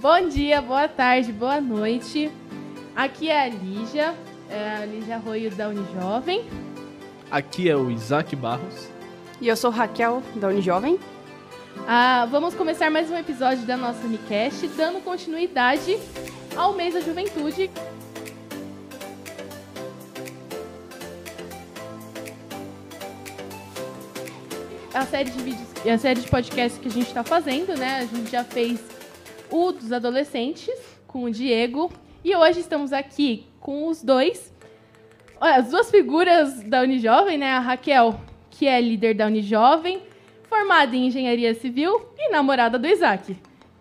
Bom dia, boa tarde, boa noite. Aqui é a Lígia, é a Lígia Arroio da Unijovem. Aqui é o Isaac Barros. E eu sou Raquel, da Unijovem. Ah, vamos começar mais um episódio da nossa Unicast, dando continuidade ao mês da juventude. A série de vídeos, a série de podcasts que a gente está fazendo, né? A gente já fez o dos adolescentes com o Diego e hoje estamos aqui com os dois, as duas figuras da Unijovem, né? A Raquel, que é líder da Unijovem, formada em engenharia civil e namorada do Isaac.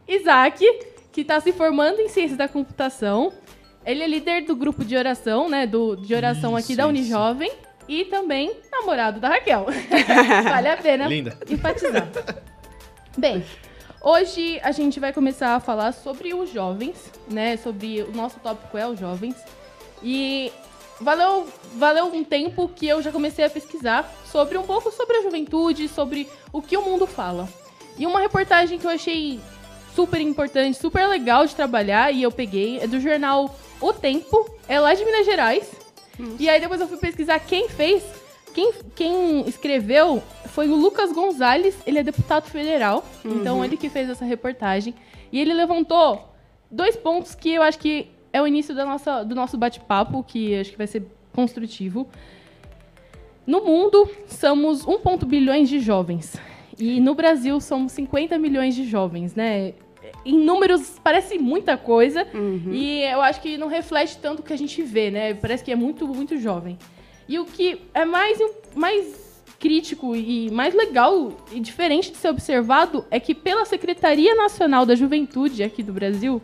Isaac, que está se formando em ciência da computação. Ele é líder do grupo de oração, né? Do, de oração Isso, aqui da isso. Unijovem. E também namorado da Raquel. vale a pena Linda. enfatizar. Bem, hoje a gente vai começar a falar sobre os jovens, né? Sobre o nosso tópico é os jovens. E valeu, valeu um tempo que eu já comecei a pesquisar sobre um pouco sobre a juventude, sobre o que o mundo fala. E uma reportagem que eu achei super importante, super legal de trabalhar e eu peguei é do jornal O Tempo, é lá de Minas Gerais. E aí depois eu fui pesquisar quem fez. Quem, quem escreveu foi o Lucas Gonzalez, ele é deputado federal, então ele que fez essa reportagem. E ele levantou dois pontos que eu acho que é o início da nossa, do nosso bate-papo, que acho que vai ser construtivo. No mundo, somos 1 ponto bilhões de jovens. E no Brasil, somos 50 milhões de jovens, né? Em números, parece muita coisa. E eu acho que não reflete tanto o que a gente vê, né? Parece que é muito, muito jovem. E o que é mais, mais crítico e mais legal e diferente de ser observado é que pela Secretaria Nacional da Juventude aqui do Brasil,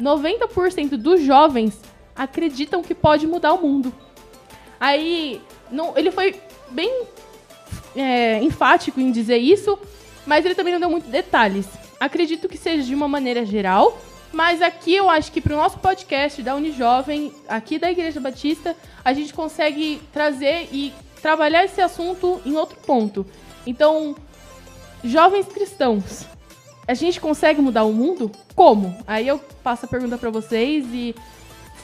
90% dos jovens acreditam que pode mudar o mundo. Aí, não, ele foi bem é, enfático em dizer isso, mas ele também não deu muitos detalhes. Acredito que seja de uma maneira geral, mas aqui eu acho que para o nosso podcast da Unijovem, aqui da Igreja Batista, a gente consegue trazer e trabalhar esse assunto em outro ponto. Então, jovens cristãos, a gente consegue mudar o mundo? Como? Aí eu passo a pergunta para vocês e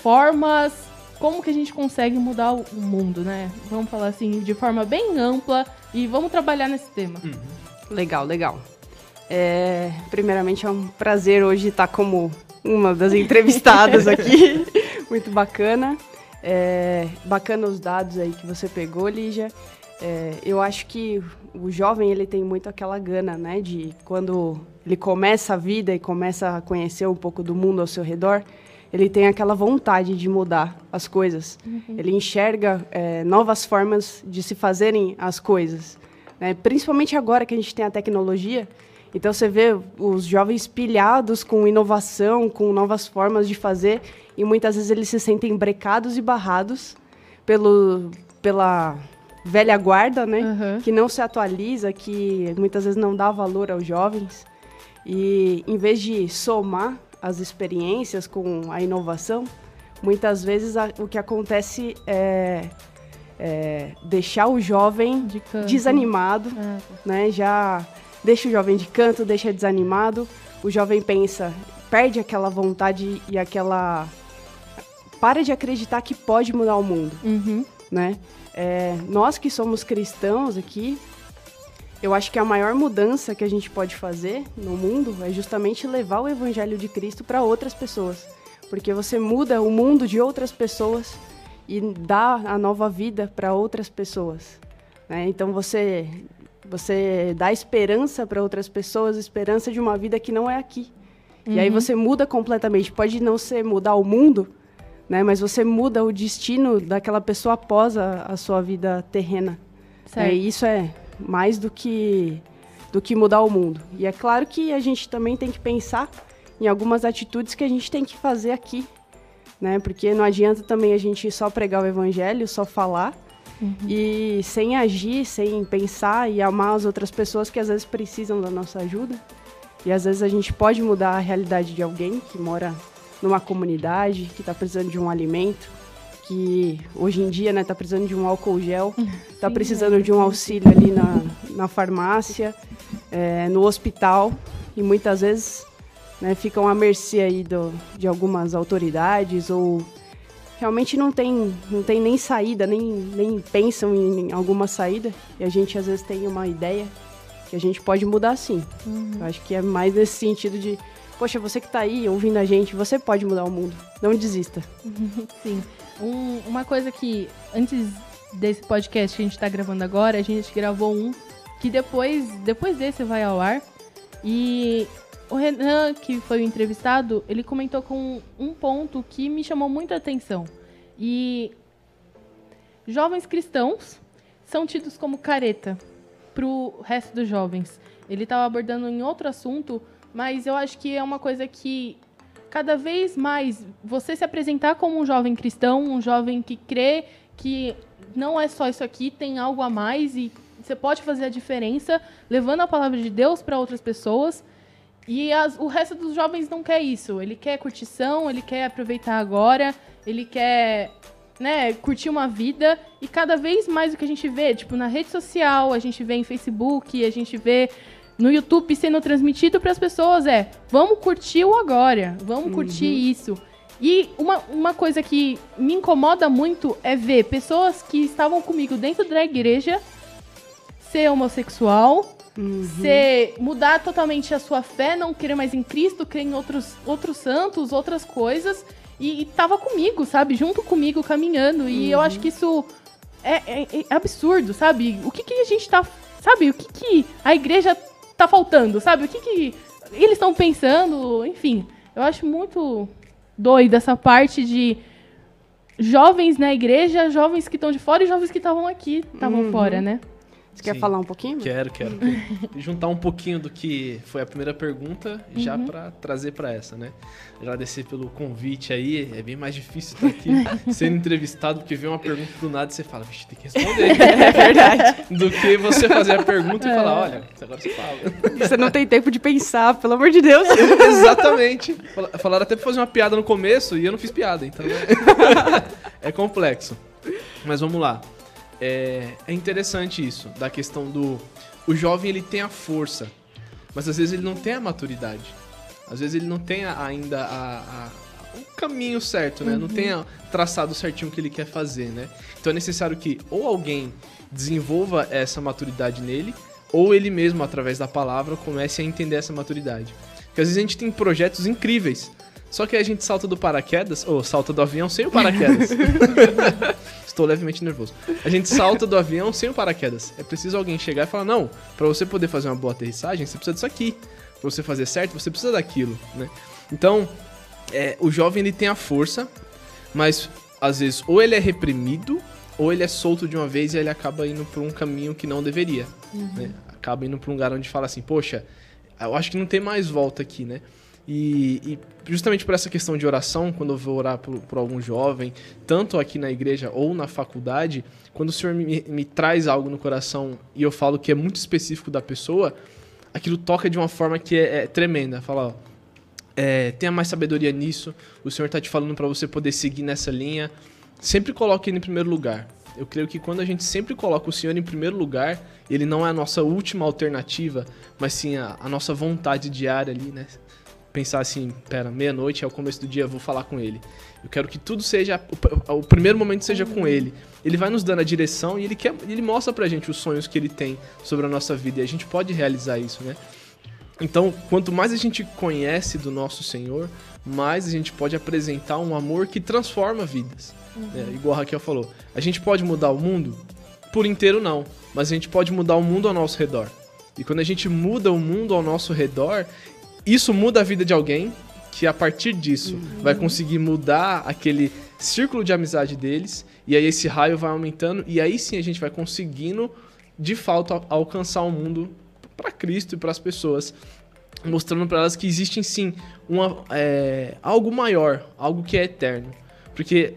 formas, como que a gente consegue mudar o mundo, né? Vamos falar assim, de forma bem ampla e vamos trabalhar nesse tema. Legal, legal. É, primeiramente é um prazer hoje estar como uma das entrevistadas aqui. Muito bacana. É, bacana os dados aí que você pegou, Lígia. É, eu acho que o jovem ele tem muito aquela gana, né? De quando ele começa a vida e começa a conhecer um pouco do mundo ao seu redor, ele tem aquela vontade de mudar as coisas. Ele enxerga é, novas formas de se fazerem as coisas. né? Principalmente agora que a gente tem a tecnologia. Então você vê os jovens pilhados com inovação, com novas formas de fazer, e muitas vezes eles se sentem brecados e barrados pelo, pela velha guarda, né? Aham. Que não se atualiza, que muitas vezes não dá valor aos jovens. E em vez de somar as experiências com a inovação, muitas vezes a- o que acontece é, é deixar o jovem De desanimado, Ah, né? Já deixa o jovem de canto, deixa desanimado. O jovem pensa, perde aquela vontade e aquela para de acreditar que pode mudar o mundo uhum. né? É, nós que somos cristãos aqui, eu acho que a maior mudança que a gente pode fazer no mundo é justamente levar o evangelho de Cristo para outras pessoas, porque você muda o mundo de outras pessoas e dá a nova vida para outras pessoas, né? Então você você dá esperança para outras pessoas, esperança de uma vida que não é aqui. E aí você muda completamente. Pode não ser mudar o mundo, né? Mas você muda o destino daquela pessoa após a, a sua vida terrena. Certo. É, e isso é mais do que do que mudar o mundo. E é claro que a gente também tem que pensar em algumas atitudes que a gente tem que fazer aqui, né? Porque não adianta também a gente só pregar o evangelho, só falar e sem agir, sem pensar e amar as outras pessoas que às vezes precisam da nossa ajuda. E às vezes a gente pode mudar a realidade de alguém que mora numa comunidade, que está precisando de um alimento, que hoje em dia está né, tá precisando de um álcool gel, está Sim, precisando é. de um auxílio ali na, na farmácia, é, no hospital. E muitas vezes né, ficam à mercê aí do, de algumas autoridades ou realmente não tem, não tem nem saída, nem, nem pensam em alguma saída. E a gente às vezes tem uma ideia que a gente pode mudar sim. Uhum. Eu acho que é mais nesse sentido de, poxa, você que está aí ouvindo a gente, você pode mudar o mundo. Não desista. sim. Um, uma coisa que, antes desse podcast que a gente está gravando agora, a gente gravou um que depois, depois desse vai ao ar. E o Renan, que foi o entrevistado, ele comentou com um ponto que me chamou muita atenção. E jovens cristãos são tidos como careta para o resto dos jovens. Ele estava abordando em outro assunto, mas eu acho que é uma coisa que cada vez mais você se apresentar como um jovem cristão, um jovem que crê que não é só isso aqui, tem algo a mais e você pode fazer a diferença levando a palavra de Deus para outras pessoas. E as, o resto dos jovens não quer isso. Ele quer curtição, ele quer aproveitar agora, ele quer né, curtir uma vida. E cada vez mais o que a gente vê, tipo, na rede social, a gente vê em Facebook, a gente vê no YouTube sendo transmitido para as pessoas é: vamos curtir o agora, vamos uhum. curtir isso. E uma, uma coisa que me incomoda muito é ver pessoas que estavam comigo dentro da igreja ser homossexual, Uhum. Você mudar totalmente a sua fé, não crer mais em Cristo, crer em outros, outros santos, outras coisas. E, e tava comigo, sabe? Junto comigo, caminhando. E eu acho que isso é, é, é, absurdo, sabe? O que, que a gente tá. Sabe? O que, que a igreja tá faltando, sabe? O que, que eles estão pensando? Enfim, eu acho muito doido essa parte de jovens na igreja, jovens que estão de fora e jovens que estavam aqui, estavam uhum. fora, né? Você quer falar um pouquinho? Quero, quero. Juntar um pouquinho do que foi a primeira pergunta já uhum. para trazer para essa, né? Agradecer pelo convite aí. É bem mais difícil estar aqui sendo entrevistado, porque vem uma pergunta do nada e você fala, vixe, tem que responder. é verdade. Do que você fazer a pergunta é. e falar, olha, agora você fala. Você não tem tempo de pensar, pelo amor de Deus. Exatamente. Falaram até pra fazer uma piada no começo e eu não fiz piada, então é, é complexo. Mas vamos lá é, é interessante isso, da questão do. O jovem ele tem a força, mas às vezes ele não tem a maturidade. Às vezes ele não tem ainda a, a, o caminho certo, né? Uhum. Não tem traçado certinho o que ele quer fazer, né? Então é necessário que ou alguém desenvolva essa maturidade nele, ou ele mesmo, através da palavra, comece a entender essa maturidade. Porque às vezes a gente tem projetos incríveis, só que a gente salta do paraquedas, ou salta do avião sem o paraquedas. Estou levemente nervoso. A gente salta do avião sem o paraquedas. É preciso alguém chegar e falar: não, para você poder fazer uma boa aterrissagem, você precisa disso aqui. Para você fazer certo, você precisa daquilo, né? Então, é, o jovem ele tem a força, mas às vezes ou ele é reprimido ou ele é solto de uma vez e ele acaba indo por um caminho que não deveria. Uhum. Né? Acaba indo para um lugar onde fala assim: poxa, eu acho que não tem mais volta aqui, né? E, e, justamente por essa questão de oração, quando eu vou orar por, por, algum jovem, tanto aqui na igreja ou na faculdade, quando o Senhor me, me, traz algo no coração e eu falo que é muito específico da pessoa, aquilo toca de uma forma que é, é tremenda. Fala, ó, é, tenha mais sabedoria nisso, o Senhor está te falando para você poder seguir nessa linha. Sempre coloque Ele em primeiro lugar. Eu creio que quando a gente sempre coloca o Senhor em primeiro lugar, Ele não é a nossa última alternativa, mas sim a, a nossa vontade diária ali, né? Pensar assim, pera, meia-noite é o começo do dia, eu vou falar com ele. Eu quero que tudo seja, o, o primeiro momento seja com ele. Ele vai nos dando a direção e ele quer, ele mostra pra gente os sonhos que ele tem sobre a nossa vida e a gente pode realizar isso, né? Então, quanto mais a gente conhece do nosso Senhor, mais a gente pode apresentar um amor que transforma vidas. Uhum. É, igual a Raquel falou, a gente pode mudar o mundo? Por inteiro não, mas a gente pode mudar o mundo ao nosso redor. E quando a gente muda o mundo ao nosso redor, isso muda a vida de alguém que a partir disso uhum. vai conseguir mudar aquele círculo de amizade deles e aí esse raio vai aumentando e aí sim a gente vai conseguindo de fato alcançar o mundo para Cristo e para as pessoas mostrando para elas que existe sim uma, é, algo maior, algo que é eterno. Porque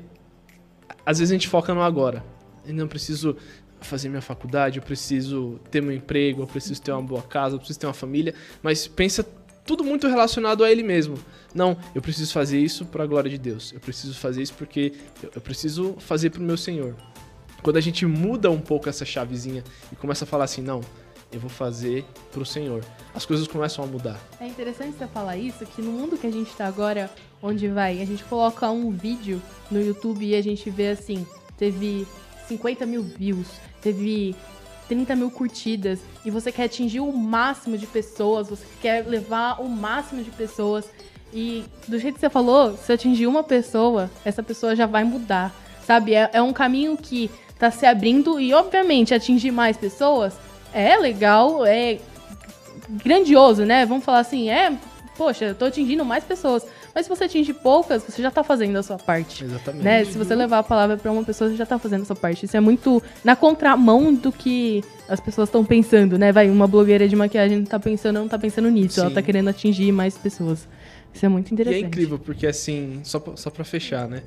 às vezes a gente foca no agora. Eu não preciso fazer minha faculdade, eu preciso ter meu emprego, eu preciso ter uma boa casa, eu preciso ter uma família, mas pensa tudo muito relacionado a ele mesmo. Não, eu preciso fazer isso para a glória de Deus. Eu preciso fazer isso porque eu preciso fazer para o meu Senhor. Quando a gente muda um pouco essa chavezinha e começa a falar assim, não, eu vou fazer pro Senhor. As coisas começam a mudar. É interessante você falar isso, que no mundo que a gente tá agora, onde vai, a gente coloca um vídeo no YouTube e a gente vê assim, teve 50 mil views, teve 30 mil curtidas, e você quer atingir o máximo de pessoas, você quer levar o máximo de pessoas. E do jeito que você falou, se atingir uma pessoa, essa pessoa já vai mudar. Sabe? É, é um caminho que tá se abrindo e, obviamente, atingir mais pessoas é legal, é grandioso, né? Vamos falar assim, é, poxa, eu tô atingindo mais pessoas. Mas se você atingir poucas, você já tá fazendo a sua parte. Exatamente. Né? Se você levar a palavra para uma pessoa, você já tá fazendo a sua parte. Isso é muito na contramão do que as pessoas estão pensando, né? Vai, uma blogueira de maquiagem tá pensando, não tá pensando nisso. Ela Sim. tá querendo atingir mais pessoas. Isso é muito E interessante. é incrível, porque assim, só pra, só pra fechar, né?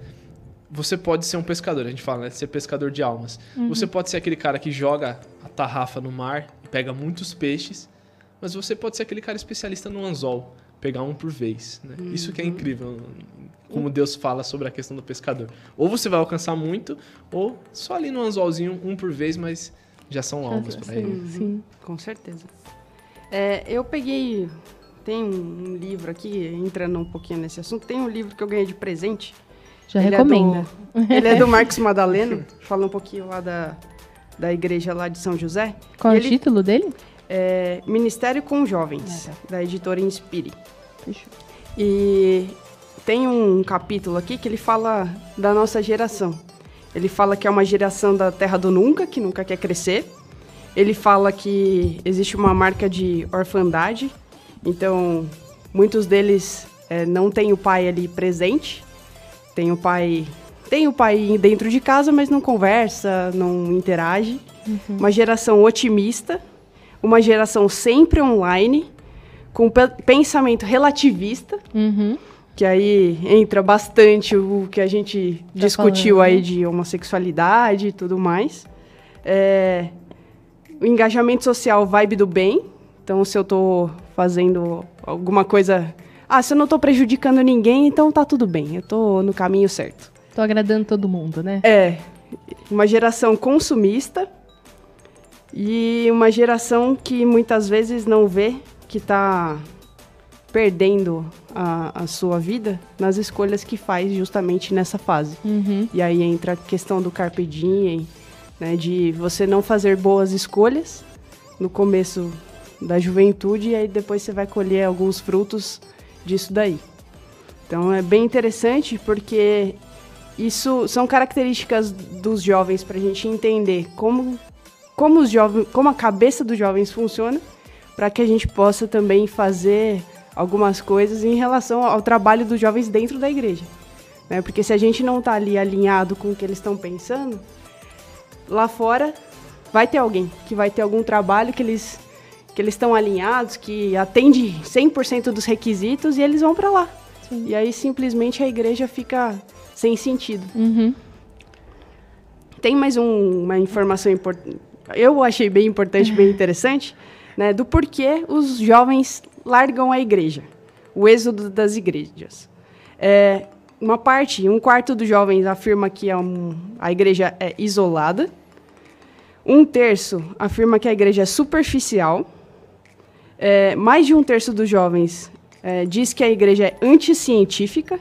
Você pode ser um pescador, a gente fala, né? Ser pescador de almas. Você pode ser aquele cara que joga a tarrafa no mar e pega muitos peixes, mas você pode ser aquele cara especialista no anzol, pegar um por vez, né? Isso que é incrível, como Deus fala sobre a questão do pescador. Ou você vai alcançar muito, ou só ali no anzolzinho, um por vez, mas já são almas para ele. Sim. Com certeza. É, eu peguei. Tem um, livro aqui, entrando um pouquinho nesse assunto, tem um livro que eu ganhei de presente. Já Ele é recomenda. do- ele é do Marcos Madaleno, fala um pouquinho lá da, da igreja lá de São José. Qual é o Ele- título dele? É Ministério com Jovens, Ah, da editora Inspire. E tem um capítulo aqui que ele fala da nossa geração. Ele fala que é uma geração da terra do nunca, que nunca quer crescer. Ele fala que existe uma marca de orfandade, então muitos deles eh, não têm o pai ali presente. Tem o pai, tem o pai dentro de casa, mas não conversa, não interage. Uma geração otimista, uma geração sempre online, com pe- pensamento relativista, Uhum. que aí entra bastante o que a gente Tá discutiu falando, aí né? de homossexualidade e tudo mais. É, o engajamento social vibe do bem. Então, se eu tô fazendo alguma coisa... Ah, se eu não tô prejudicando ninguém, então tá tudo bem. Eu tô no caminho certo. Tô agradando todo mundo, né? É, uma geração consumista e uma geração que muitas vezes não vê que está perdendo a, a sua vida nas escolhas que faz justamente nessa fase. Uhum. E aí entra a questão do carpe diem, né, de você não fazer boas escolhas no começo da juventude e aí depois você vai colher alguns frutos disso daí. Então é bem interessante porque isso são características dos jovens para a gente entender como, como, os jovens, como a cabeça dos jovens funciona, para que a gente possa também fazer algumas coisas em relação ao trabalho dos jovens dentro da igreja. Né? Porque se a gente não está ali alinhado com o que eles estão pensando, lá fora vai ter alguém que vai ter algum trabalho que eles que eles estão alinhados, que atende 100% dos requisitos e eles vão para lá. Sim. E aí simplesmente a igreja fica sem sentido. Uhum. Tem mais um- uma informação importante, eu achei bem importante, bem interessante, né, do porquê os jovens largam a igreja, o êxodo das igrejas. É, uma parte, um quarto dos jovens afirma que é um- a igreja é isolada, um terço afirma que a igreja é superficial, é, mais de um terço dos jovens é, diz que a igreja é anticientífica,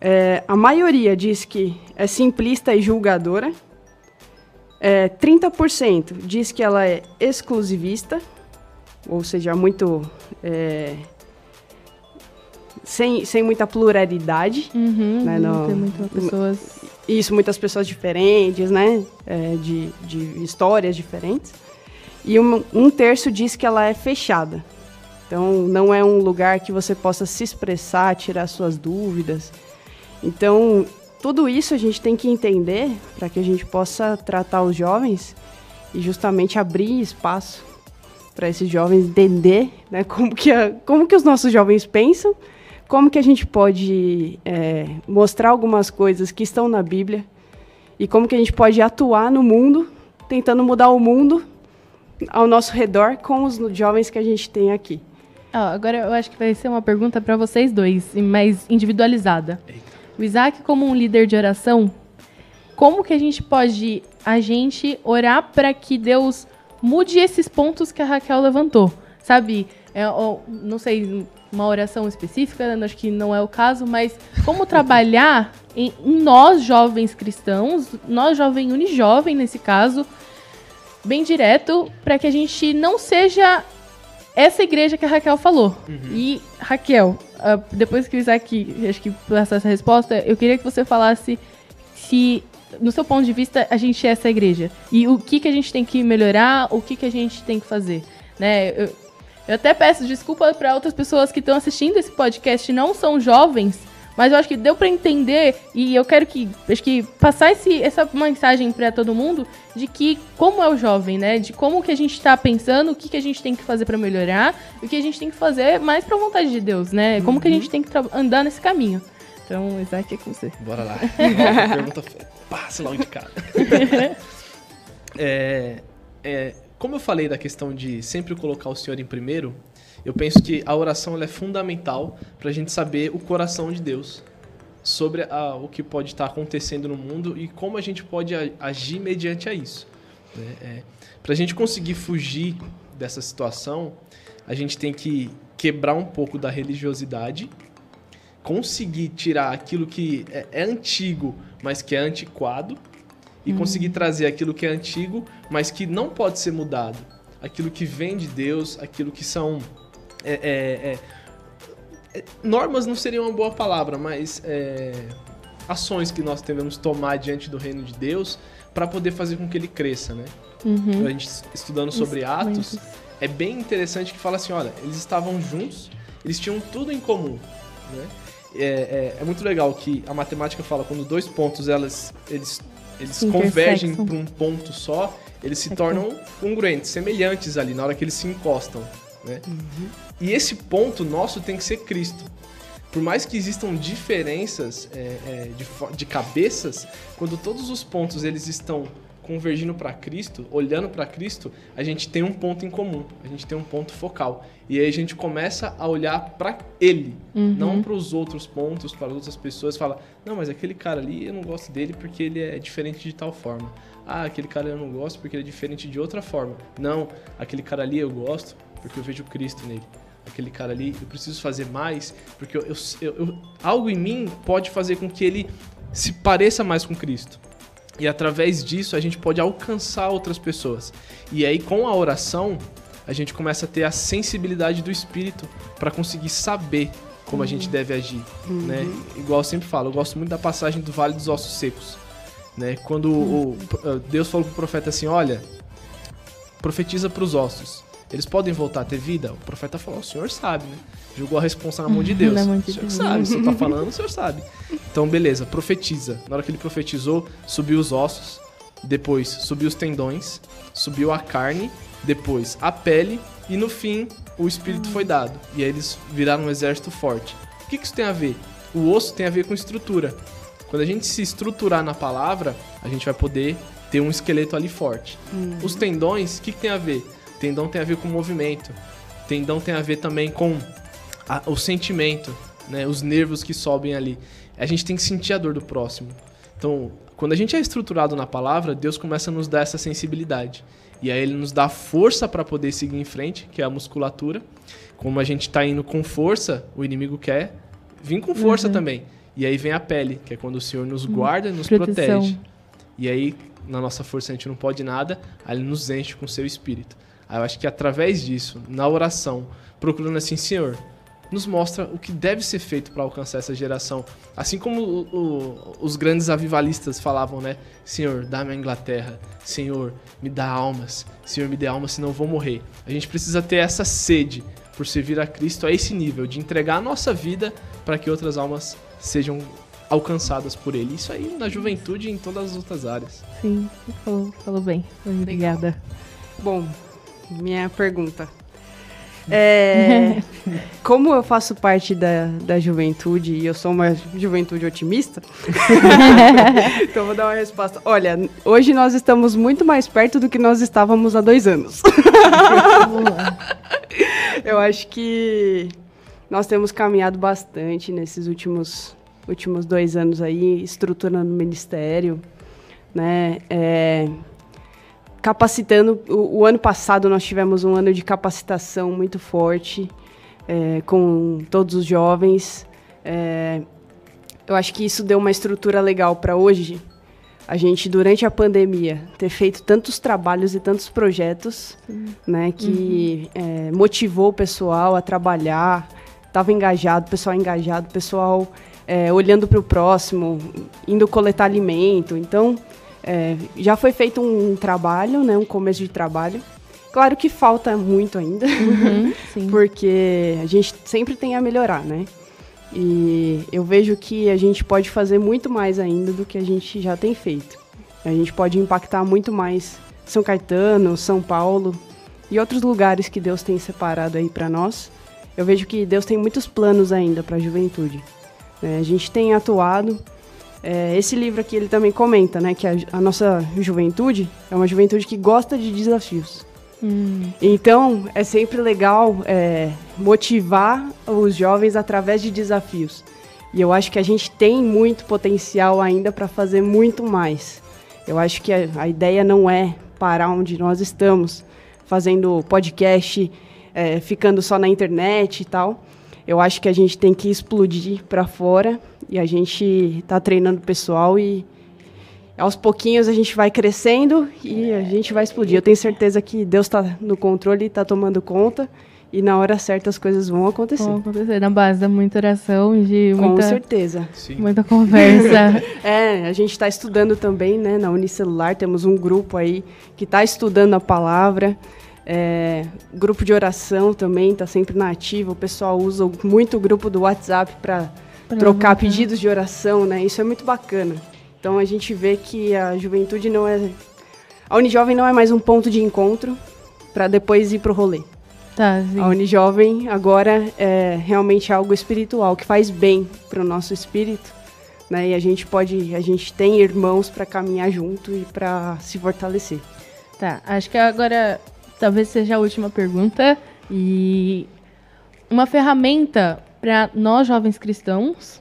é, a maioria diz que é simplista e julgadora. É, 30% diz que ela é exclusivista, ou seja, muito. é, sem, sem muita pluralidade. Uhum. Né, não- tem muitas pessoas. Isso, muitas pessoas diferentes, né? É, de, de histórias diferentes. E um, um terço diz que ela é fechada. Então, não é um lugar que você possa se expressar, tirar suas dúvidas. Então, tudo isso a gente tem que entender para que a gente possa tratar os jovens e justamente abrir espaço para esses jovens entender né, como, que a- como que os nossos jovens pensam, como que a gente pode é, mostrar algumas coisas que estão na Bíblia e como que a gente pode atuar no mundo, tentando mudar o mundo ao nosso redor com os jovens que a gente tem aqui. Ó, agora eu acho que vai ser uma pergunta para vocês dois, e mais individualizada. O Isaac, como um líder de oração, como que a gente pode, a gente, orar para que Deus mude esses pontos que a Raquel levantou, sabe? É, ó, não sei, uma oração específica, acho que não é o caso, mas como trabalhar em, em nós, jovens cristãos, nós, jovem unijovem nesse caso, bem direto, para que a gente não seja essa igreja que a Raquel falou. E, Raquel, uh, depois que o Isaac, acho que passar essa resposta, eu queria que você falasse se, no seu ponto de vista, a gente é essa igreja. E o que, que a gente tem que melhorar, o que, que a gente tem que fazer. Né? Eu, eu até peço desculpa para outras pessoas que estão assistindo esse podcast e não são jovens, mas eu acho que deu para entender e eu quero que acho que passar esse, essa mensagem para todo mundo de que como é o jovem, né? De como que a gente está pensando, o que, que a gente tem que fazer para melhorar, o que a gente tem que fazer mais para vontade de Deus, né? Como que a gente tem que andar nesse caminho. Então, Isaac, é com você. Bora lá. Pergunta passa logo de cara. é, é, como eu falei da questão de sempre colocar o Senhor em primeiro, eu penso que a oração é fundamental para a gente saber o coração de Deus sobre a, o que pode estar acontecendo no mundo e como a gente pode agir mediante a isso. Né? É, para a gente conseguir fugir dessa situação, a gente tem que quebrar um pouco da religiosidade, conseguir tirar aquilo que é, é antigo, mas que é antiquado, e hum. conseguir trazer aquilo que é antigo, mas que não pode ser mudado. Aquilo que vem de Deus, aquilo que são é, é, é, é, normas não seria uma boa palavra, mas é, ações que nós devemos tomar diante do reino de Deus para poder fazer com que ele cresça, né? Uhum. A gente estudando sobre Atos, é bem interessante que fala assim, olha, eles estavam juntos, eles tinham tudo em comum, né? É, é, é, muito legal que a matemática fala quando dois pontos elas eles eles convergem para um ponto só, eles se tornam congruentes, semelhantes ali na hora que eles se encostam. Né? Uhum. E esse ponto nosso tem que ser Cristo. Por mais que existam diferenças é, é, de, de cabeças, quando todos os pontos eles estão convergindo para Cristo, olhando para Cristo, a gente tem um ponto em comum, a gente tem um ponto focal. E aí a gente começa a olhar para Ele, uhum. não para os outros pontos, para as outras pessoas. Fala, não, mas aquele cara ali eu não gosto dele porque ele é diferente de tal forma. Ah, aquele cara eu não gosto porque ele é diferente de outra forma. Não, aquele cara ali eu gosto porque eu vejo Cristo nele. Aquele cara ali, eu preciso fazer mais, porque eu, eu, eu, algo em mim pode fazer com que ele se pareça mais com Cristo. E através disso a gente pode alcançar outras pessoas. E aí com a oração, a gente começa a ter a sensibilidade do espírito para conseguir saber como uhum. a gente uhum. deve agir, uhum. né? Igual eu sempre falo, eu gosto muito da passagem do Vale dos Ossos Secos, né? Quando uhum. o, Deus falou pro profeta assim, olha, profetiza para os ossos eles podem voltar a ter vida? O profeta falou, o senhor sabe, né? Jogou a responsa na mão de Deus. Mão de o senhor Deus. sabe, você tá falando, o senhor sabe. Então, beleza, profetiza. Na hora que ele profetizou, subiu os ossos, depois subiu os tendões, subiu a carne, depois a pele e no fim o espírito foi dado. E aí eles viraram um exército forte. O que, que isso tem a ver? O osso tem a ver com estrutura. Quando a gente se estruturar na palavra, a gente vai poder ter um esqueleto ali forte. Uhum. Os tendões, o que, que tem a ver? Tendão tem a ver com movimento. Tendão tem a ver também com a, o sentimento, né? Os nervos que sobem ali. A gente tem que sentir a dor do próximo. Então, quando a gente é estruturado na palavra, Deus começa a nos dar essa sensibilidade. E aí ele nos dá força para poder seguir em frente, que é a musculatura. Como a gente está indo com força, o inimigo quer vir com força uhum. também. E aí vem a pele, que é quando o Senhor nos hum, guarda e nos Proteção. protege. E aí, na nossa força, a gente não pode nada, aí ele nos enche com seu espírito. Aí eu acho que através disso, na oração, procurando assim, Senhor, nos mostra o que deve ser feito para alcançar essa geração. Assim como o, o, os grandes avivalistas falavam, né? Senhor, dá-me a Inglaterra. Senhor, me dá almas. Senhor, me dê almas, senão eu vou morrer. A gente precisa ter essa sede por servir a Cristo a esse nível, de entregar a nossa vida para que outras almas sejam alcançadas por Ele. Isso aí na juventude e em todas as outras áreas. Sim, falou, falou bem. Obrigada. Bom, minha pergunta. É, como eu faço parte da, da juventude e eu sou uma juventude otimista, então vou dar uma resposta. Olha, hoje nós estamos muito mais perto do que nós estávamos há dois anos. eu acho que nós temos caminhado bastante nesses últimos, últimos dois anos aí, estruturando o ministério, né? É, capacitando. O, o, ano passado nós tivemos um ano de capacitação muito forte é, com todos os jovens. É, eu acho que isso deu uma estrutura legal para hoje. A gente, durante a pandemia, ter feito tantos trabalhos e tantos projetos, né, que uhum. é, motivou o pessoal a trabalhar, estava engajado, o pessoal engajado, pessoal é, olhando para o próximo, indo coletar alimento. Então, é, já foi feito um, trabalho, né, um começo de trabalho. Claro que falta muito ainda, uhum, porque a gente sempre tem a melhorar, né? E eu vejo que a gente pode fazer muito mais ainda do que a gente já tem feito. A gente pode impactar muito mais São Caetano, São Paulo e outros lugares que Deus tem separado aí para nós. Eu vejo que Deus tem muitos planos ainda para a juventude. É, a gente tem atuado. É, esse livro aqui ele também comenta, né, que a, a, nossa juventude é uma juventude que gosta de desafios. Hum. Então é sempre legal é, motivar os jovens através de desafios. E eu acho que a gente tem muito potencial ainda para fazer muito mais. Eu acho que a, a, ideia não é parar onde nós estamos, fazendo podcast, é, ficando só na internet e tal. Eu acho que a gente tem que explodir para fora e a gente está treinando o pessoal e aos pouquinhos a gente vai crescendo e a gente vai explodir. Eu tenho certeza que Deus está no controle, está tomando conta e na hora certa as coisas vão acontecer. Vão acontecer na base da muita oração e de muita, Com certeza. Sim. Muita conversa. é, a gente está estudando também, né, na Unicelular, temos um grupo aí que está estudando a palavra. É, grupo de oração também está sempre na ativa. O pessoal usa muito o grupo do WhatsApp para trocar pedidos de oração, né? Isso é muito bacana. Então a gente vê que a juventude não é. A Unijovem não é mais um ponto de encontro para depois ir para o rolê. Tá, a Unijovem agora é realmente algo espiritual que faz bem para o nosso espírito. Né? E a gente pode, a gente tem irmãos para caminhar junto e para se fortalecer. Tá, acho que agora talvez seja a última pergunta. E uma ferramenta para nós jovens cristãos,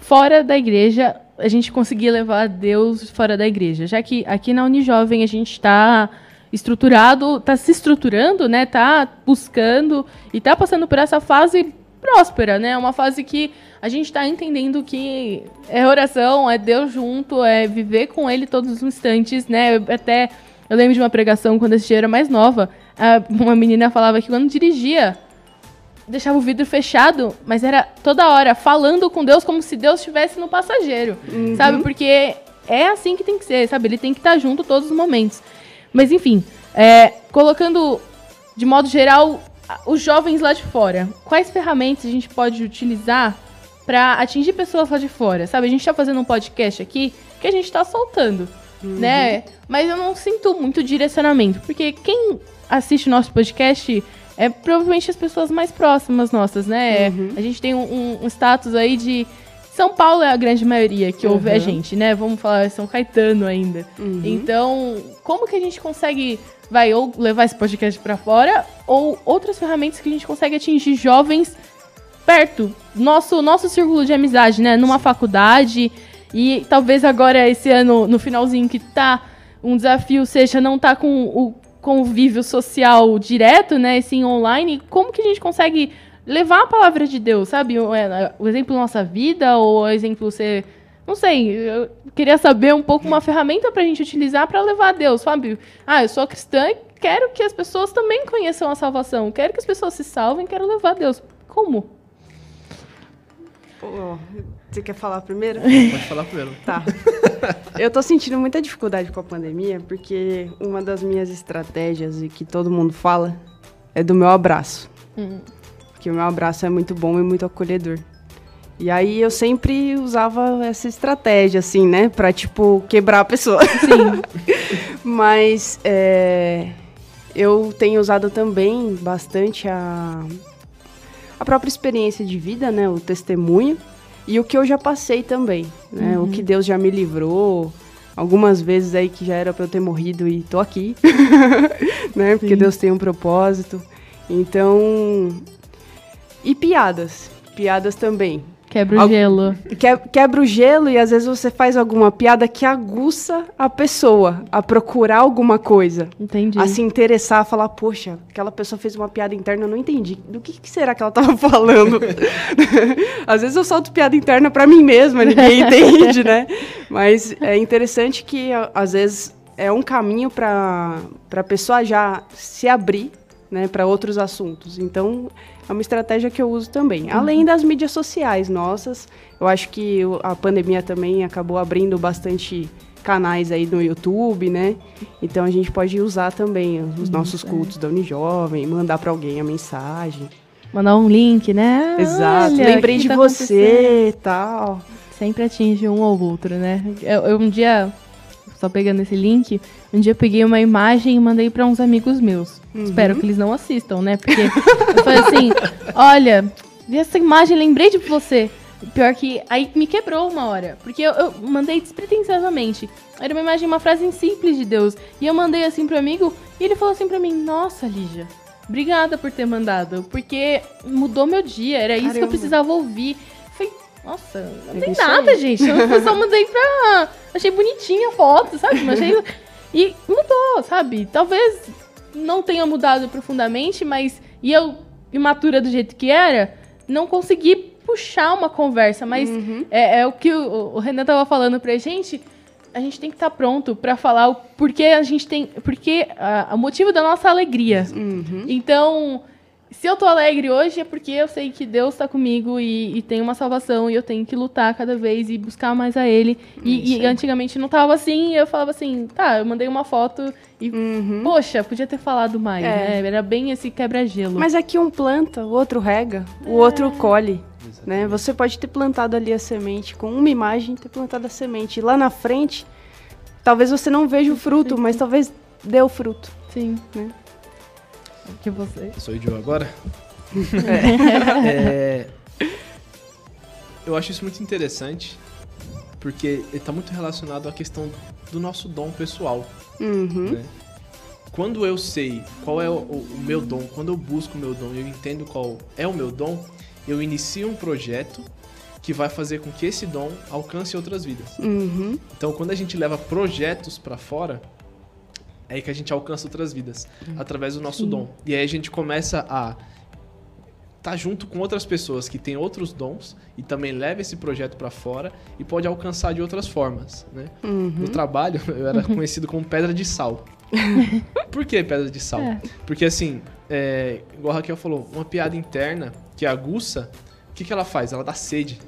fora da igreja, a gente conseguir levar Deus fora da igreja. Já que aqui na Unijovem a gente está estruturado, está se estruturando, né? Está buscando e está passando por essa fase próspera, né? Uma fase que a gente está entendendo que é oração, é Deus junto, é viver com Ele todos os instantes, né? Até eu lembro de uma pregação quando esse era mais nova. Uma menina falava que quando dirigia, deixava o vidro fechado, mas era toda hora falando com Deus como se Deus estivesse no passageiro, uhum. sabe? Porque é assim que tem que ser, sabe? Ele tem que estar junto todos os momentos. Mas enfim, é, colocando de modo geral os jovens lá de fora, quais ferramentas a gente pode utilizar para atingir pessoas lá de fora, sabe? A gente está fazendo um podcast aqui que a gente está soltando uhum. né? Mas eu não sinto muito direcionamento, porque quem assiste o nosso podcast é provavelmente as pessoas mais próximas nossas, né? Uhum. A gente tem um, um, status aí de são Paulo é a grande maioria que ouve uhum. a gente, né? Vamos falar São Caetano ainda. Uhum. Então, como que a gente consegue, vai, ou levar esse podcast para fora, ou outras ferramentas que a gente consegue atingir jovens perto, nosso nosso círculo de amizade, né? Numa faculdade, e talvez agora, esse ano, no finalzinho, que tá um desafio, seja não tá com o convívio social direto, né? Sim, online. Como que a gente consegue levar a palavra de Deus, sabe? O, é, exemplo da nossa vida, ou o exemplo ser. Não sei, eu queria saber um pouco uma ferramenta para a gente utilizar para levar a Deus, sabe? Ah, eu sou cristã e quero que as pessoas também conheçam a salvação. Quero que as pessoas se salvem, quero levar a Deus. Como? Oh, você quer falar primeiro? Pode falar primeiro. Tá. Eu tô sentindo muita dificuldade com a pandemia, porque uma das minhas estratégias, e que todo mundo fala, é do meu abraço. Hum. Que o meu abraço é muito bom e muito acolhedor. E aí eu sempre usava essa estratégia, assim, né? Pra, tipo, quebrar a pessoa. Sim. Mas é, eu tenho usado também bastante a, a própria experiência de vida, né? O testemunho. E o que eu já passei também, né? Uhum. O que Deus já me livrou. Algumas vezes aí que já era para eu ter morrido e tô aqui, né? Porque Sim. Deus tem um propósito. Então, e piadas, piadas também. Quebra o gelo. Que- Quebra o gelo e às vezes você faz alguma piada que aguça a pessoa a procurar alguma coisa. Entendi. A se interessar, a falar, poxa, aquela pessoa fez uma piada interna, eu não entendi. Do que, que será que ela tava falando? Às vezes eu solto piada interna pra mim mesma, ninguém entende, né? Mas é interessante que, às vezes, é um caminho para a pessoa já se abrir né, para outros assuntos. Então, é uma estratégia que eu uso também. Além das mídias sociais nossas, eu acho que a pandemia também acabou abrindo bastante canais aí no YouTube, né? Então a gente pode usar também os nossos cultos da Unijovem, mandar para alguém a mensagem. Mandar um link, né? Exato. Olha, Lembrei de tá você e tal. Sempre atinge um ou outro, né? Eu, eu um dia, só pegando esse link, um dia eu peguei uma imagem e mandei pra uns amigos meus. Espero que eles não assistam, né? Porque eu falei assim: olha, vi essa imagem, lembrei de você. Pior que aí me quebrou uma hora. Porque eu, eu mandei despretensiosamente. Era uma imagem, uma frase simples de Deus. E eu mandei assim pro amigo e ele falou assim pra mim: Nossa, Lígia, obrigada por ter mandado. Porque mudou meu dia. Era isso que eu precisava ouvir. Nossa, não É tem nada, aí. gente. Eu só mandei pra. Achei bonitinha a foto, sabe? Mas Achei... E mudou, sabe? Talvez não tenha mudado profundamente, mas. E eu, imatura do jeito que era, não consegui puxar uma conversa. Mas Uhum. é, é o que o, o Renan tava falando pra gente. A gente tem que estar pronto pra falar o porquê a gente tem. Porque a- o motivo da nossa alegria. Uhum. Então, se eu tô alegre hoje é porque eu sei que Deus tá comigo e, e tem uma salvação e eu tenho que lutar cada vez e buscar mais a Ele. E, e antigamente não tava assim, e eu falava assim, tá, eu mandei uma foto e, Uhum. poxa, podia ter falado mais, É. né? Era bem esse quebra-gelo. Mas aqui um planta, o outro rega, o outro colhe. Né? Você pode ter plantado ali a semente, com uma imagem, ter plantado a semente. E lá na frente, talvez você não veja o fruto, mas talvez dê o fruto. Sim. Né? Que você. Sou Joe agora? É, eu acho isso muito interessante, porque ele tá muito relacionado à questão do nosso dom pessoal. Uhum. né? Quando eu sei qual é o, o- meu dom, quando eu busco o meu dom e eu entendo qual é o meu dom, eu inicio um projeto que vai fazer com que esse dom alcance outras vidas. Uhum. Então, quando a gente leva projetos pra fora, é aí que a gente alcança outras vidas através do nosso dom. E aí a gente começa a estar junto com outras pessoas que têm outros dons e também leva esse projeto pra fora e pode alcançar de outras formas, né? Uhum. No trabalho, eu era conhecido como pedra de sal. Por que pedra de sal? É. Porque assim, é, igual a Raquel falou, uma piada interna que aguça, o que, que ela faz? Ela dá sede.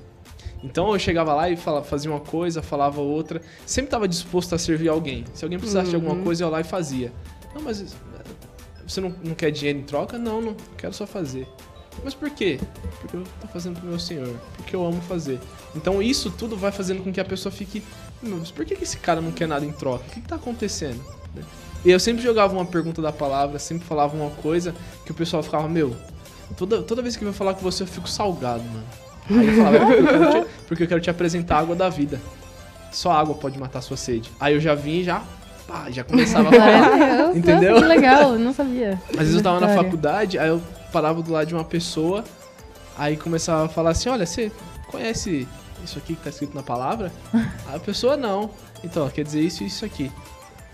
Então eu chegava lá e falava, fazia uma coisa, falava outra. Sempre estava disposto a servir alguém. Se alguém precisasse de alguma coisa, eu ia lá e fazia. Não, mas eh, você não, não quer dinheiro em troca? Não, não. Quero só fazer. Mas por quê? Porque eu tô fazendo pro meu senhor. Porque eu amo fazer. Então isso tudo vai fazendo com que a pessoa fique. "Meu, Mas por que, que esse cara não quer nada em troca? O que, que tá acontecendo? Né? E eu sempre jogava uma pergunta da palavra, sempre falava uma coisa que o pessoal ficava, meu, toda, toda vez que eu vou falar com você eu fico salgado, mano. Aí eu falava, "É porque eu, quero te, porque eu quero te apresentar a água da vida. Só água pode matar sua sede. Aí eu já vim e já, pá, já começava a falar. Nossa, Entendeu? Que legal, eu não sabia. Às vezes eu tava na faculdade, aí eu parava do lado de uma pessoa, aí começava a falar assim, olha, você conhece isso aqui que tá escrito na palavra? Aí a pessoa não. Então, quer dizer isso e isso aqui.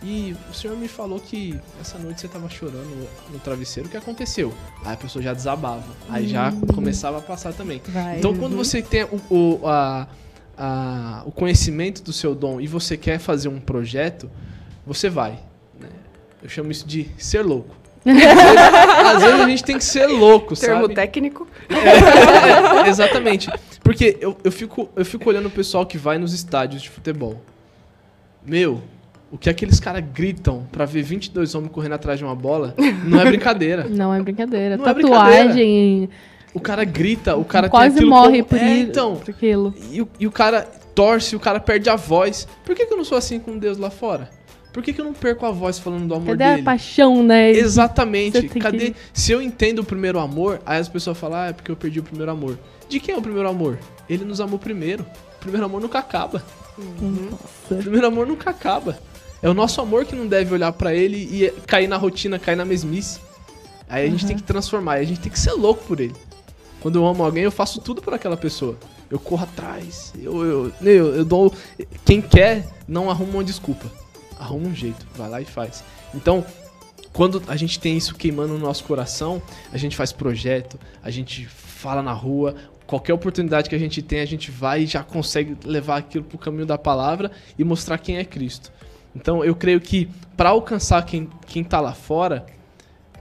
E o senhor me falou que essa noite você tava chorando no travesseiro, o que aconteceu? Aí a pessoa já desabava. Aí já começava a passar também. Vai. Então, quando você tem o, o, a- a- o conhecimento do seu dom e você quer fazer um projeto, você vai. né? Eu chamo isso de ser louco. Às vezes, às vezes a gente tem que ser louco, Termo sabe? técnico. É, é, exatamente. Porque eu, eu, fico, eu fico olhando o pessoal que vai nos estádios de futebol. Meu, o que aqueles caras gritam pra ver 22 homens correndo atrás de uma bola não é brincadeira. Não é brincadeira. Não é Tatuagem. O cara grita, o cara quase morre como- por, é, então, por aquilo. E o, e o cara torce, o cara perde a voz. Por que, que eu não sou assim com Deus lá fora? Por que, que eu não perco a voz falando do amor Cadê a dele? paixão, né? Exatamente. Cadê? que- Se eu entendo o primeiro amor, aí as pessoas falam, ah, é porque eu perdi o primeiro amor. De quem é o primeiro amor? Ele nos amou primeiro. O primeiro amor nunca acaba. O Nossa. primeiro amor nunca acaba. É o nosso amor que não deve olhar pra ele e cair na rotina, cair na mesmice. Aí a gente tem que transformar, a gente tem que ser louco por ele. Quando eu amo alguém, eu faço tudo por aquela pessoa. Eu corro atrás, eu, eu, eu, eu dou. Quem quer, não arruma uma desculpa. Arruma um jeito, vai lá e faz. Então, quando a gente tem isso queimando no nosso coração, a gente faz projeto, a gente fala na rua, qualquer oportunidade que a gente tem, a gente vai e já consegue levar aquilo para o caminho da palavra e mostrar quem é Cristo. Então eu creio que para alcançar quem está lá fora,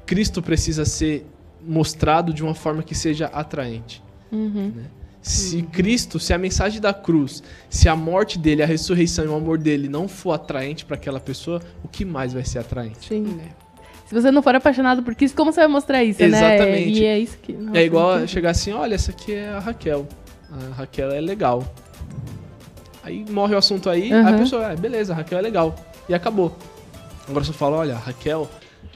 Cristo precisa ser mostrado de uma forma que seja atraente. Uhum. Né? Se Cristo, se a mensagem da cruz, se a morte dele, a ressurreição e o amor dele não for atraente para aquela pessoa, o que mais vai ser atraente? Sim. Se você não for apaixonado por Cristo, como você vai mostrar isso, Exatamente. né? E é isso que. Nossa, é igual chegar assim, olha, essa aqui é a Raquel. A Raquel é legal. Aí morre o assunto aí, Uhum. aí a pessoa, ah, beleza, a Raquel é legal. E acabou. Agora você fala, olha, a Raquel,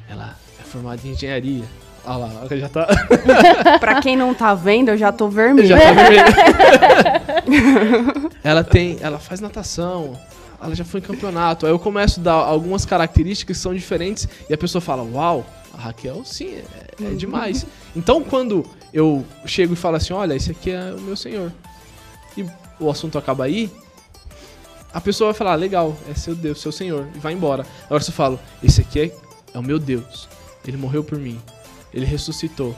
ela é formada em engenharia. Olha lá, ela já tá, Pra quem não tá vendo, eu já tô vermelha. já tá vermelha. ela tem, ela faz natação, ela já foi em campeonato. Aí eu começo a dar algumas características que são diferentes e a pessoa fala, uau, a Raquel sim, é, é demais. Então quando eu chego e falo assim, olha, esse aqui é o meu senhor. E o assunto acaba aí, a pessoa vai falar, "Ah, legal, é seu Deus, seu senhor, e vai embora. Agora eu falo, esse aqui é, é o meu Deus, ele morreu por mim, ele ressuscitou,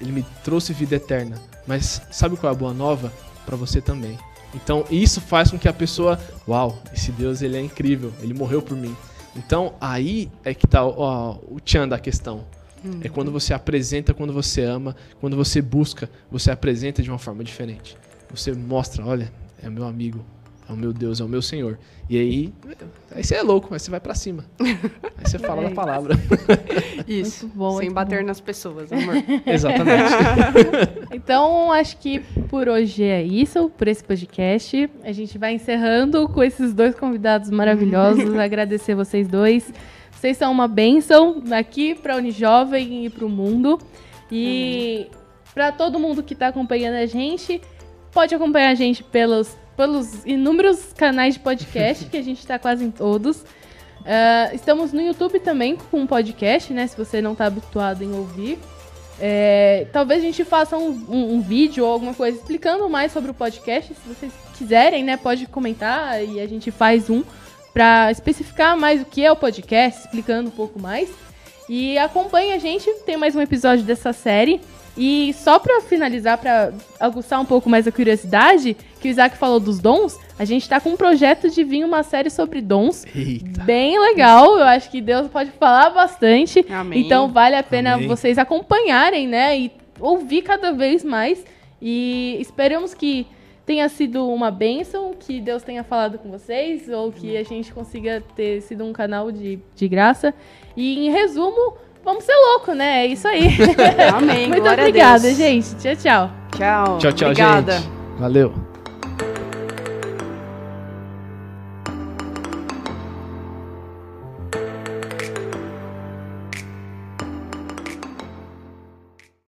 ele me trouxe vida eterna. Mas sabe qual é a boa nova? Pra você também. Então isso faz com que a pessoa, uau, esse Deus ele é incrível, ele morreu por mim. Então aí é que tá ó, o tchan da questão. É quando você apresenta, quando você ama, quando você busca, você apresenta de uma forma diferente. Você mostra, olha, é meu amigo, é o meu Deus, é o meu Senhor. E aí, aí você é louco, aí você vai pra cima. Aí você fala É a isso. palavra. Isso. Muito bom, Sem muito bater bom. nas pessoas, amor. Exatamente. Então, acho que por hoje é isso, por esse podcast. A gente vai encerrando com esses dois convidados maravilhosos. Agradecer vocês dois. Vocês são uma bênção aqui para Unijovem e para o mundo. E para todo mundo que está acompanhando a gente, pode acompanhar a gente pelos, pelos inúmeros canais de podcast, que a gente está quase em todos. Ah, estamos no YouTube também com um podcast, né? Se você não está habituado em ouvir. É, talvez a gente faça um, um- um vídeo ou alguma coisa explicando mais sobre o podcast. Se vocês quiserem, né, pode comentar e a gente faz um para especificar mais o que é o podcast, explicando um pouco mais. E acompanhe a gente, tem mais um episódio dessa série. E só para finalizar, para aguçar um pouco mais a curiosidade, que o Isaac falou dos dons, a gente tá com um projeto de vir uma série sobre dons Eita. bem legal. Eu acho que Deus pode falar bastante. Amém. Então vale a pena Amém. vocês acompanharem, né? E ouvir cada vez mais. E esperamos que tenha sido uma bênção, que Deus tenha falado com vocês, ou que a gente consiga ter sido um canal de, de graça. E em resumo, vamos ser louco, né? É isso aí. Amém. Muito glória obrigada, gente. Tchau, tchau. Tchau. Tchau, tchau, Obrigada. gente. Valeu.